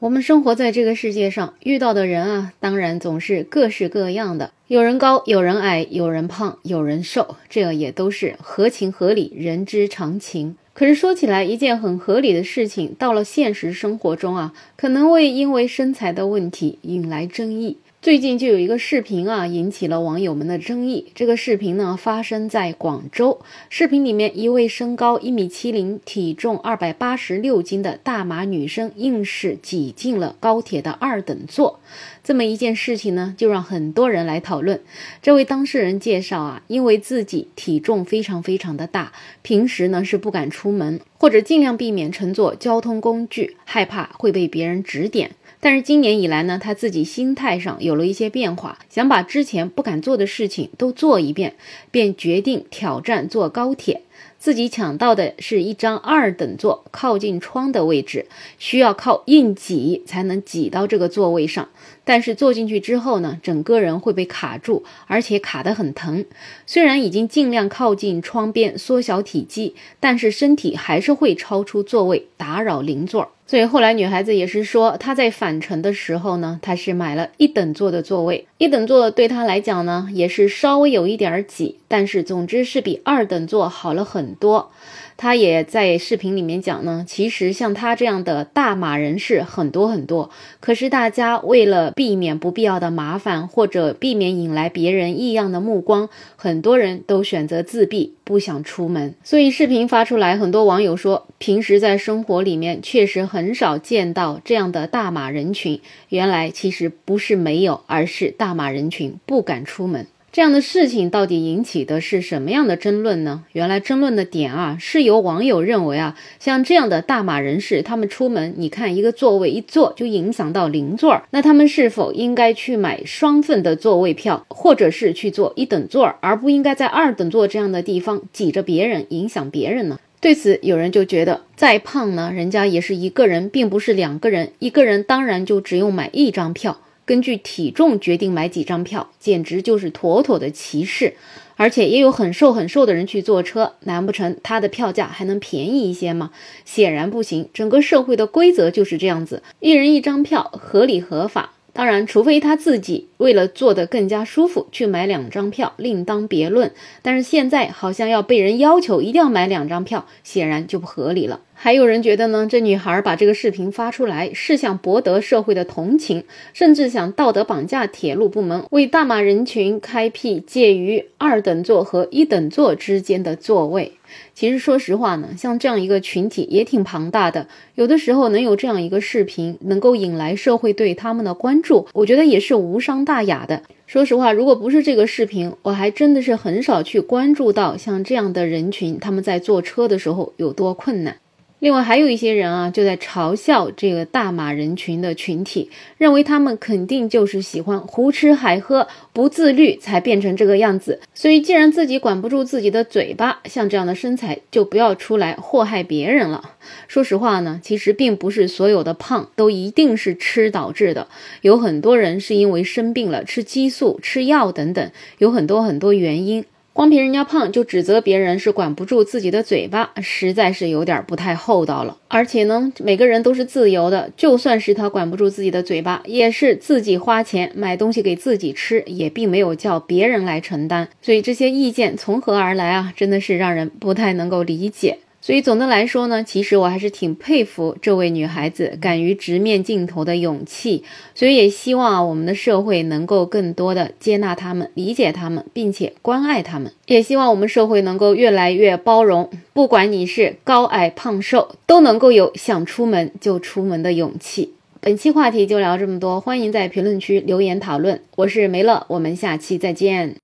我们生活在这个世界上，遇到的人啊，当然总是各式各样的，有人高，有人矮，有人胖，有人瘦，这也都是合情合理，人之常情。可是说起来，一件很合理的事情，到了现实生活中啊，可能会因为身材的问题引来争议。最近就有一个视频啊，引起了网友们的争议。这个视频呢，发生在广州。视频里面，一位身高一米七零、体重二百八十六斤的大码女生，硬是挤进了高铁的二等座。这么一件事情呢，就让很多人来讨论。这位当事人介绍啊，因为自己体重非常非常的大，平时呢是不敢出门，或者尽量避免乘坐交通工具，害怕会被别人指点。但是今年以来呢，他自己心态上有了一些变化，想把之前不敢做的事情都做一遍，便决定挑战坐高铁。自己抢到的是一张二等座，靠近窗的位置，需要靠硬挤才能挤到这个座位上。但是坐进去之后呢，整个人会被卡住，而且卡得很疼。虽然已经尽量靠近窗边，缩小体积，但是身体还是会超出座位，打扰邻座。所以后来女孩子也是说，她在返程的时候呢，她是买了一等座的座位，一等座对她来讲呢，也是稍微有一点挤，但是总之是比二等座好了很多。他也在视频里面讲呢，其实像他这样的大码人士很多很多，可是大家为了避免不必要的麻烦，或者避免引来别人异样的目光，很多人都选择自闭，不想出门。所以视频发出来，很多网友说，平时在生活里面确实很少见到这样的大码人群。原来其实不是没有，而是大码人群不敢出门。这样的事情到底引起的是什么样的争论呢？原来争论的点啊，是由网友认为啊，像这样的大码人士，他们出门，你看一个座位一坐就影响到邻座，那他们是否应该去买双份的座位票，或者是去坐一等座，而不应该在二等座这样的地方挤着别人，影响别人呢？对此，有人就觉得，再胖呢，人家也是一个人，并不是两个人，一个人当然就只用买一张票。根据体重决定买几张票，简直就是妥妥的歧视。而且也有很瘦很瘦的人去坐车，难不成他的票价还能便宜一些吗？显然不行。整个社会的规则就是这样子，一人一张票，合理合法。当然，除非他自己为了坐得更加舒服去买两张票，另当别论。但是现在好像要被人要求一定要买两张票，显然就不合理了。还有人觉得呢，这女孩把这个视频发出来是想博得社会的同情，甚至想道德绑架铁路部门，为大马人群开辟介于二等座和一等座之间的座位。其实说实话呢，像这样一个群体也挺庞大的，有的时候能有这样一个视频能够引来社会对他们的关注，我觉得也是无伤大雅的。说实话，如果不是这个视频，我还真的是很少去关注到像这样的人群，他们在坐车的时候有多困难。另外还有一些人啊，就在嘲笑这个大码人群的群体，认为他们肯定就是喜欢胡吃海喝、不自律才变成这个样子。所以，既然自己管不住自己的嘴巴，像这样的身材就不要出来祸害别人了。说实话呢，其实并不是所有的胖都一定是吃导致的，有很多人是因为生病了吃激素、吃药等等，有很多很多原因。光凭人家胖就指责别人是管不住自己的嘴巴，实在是有点不太厚道了。而且呢，每个人都是自由的，就算是他管不住自己的嘴巴，也是自己花钱买东西给自己吃，也并没有叫别人来承担。所以这些意见从何而来啊？真的是让人不太能够理解。所以总的来说呢，其实我还是挺佩服这位女孩子敢于直面镜头的勇气。所以也希望啊，我们的社会能够更多的接纳他们、理解他们，并且关爱他们。也希望我们社会能够越来越包容，不管你是高矮胖瘦，都能够有想出门就出门的勇气。本期话题就聊这么多，欢迎在评论区留言讨论。我是梅乐，我们下期再见。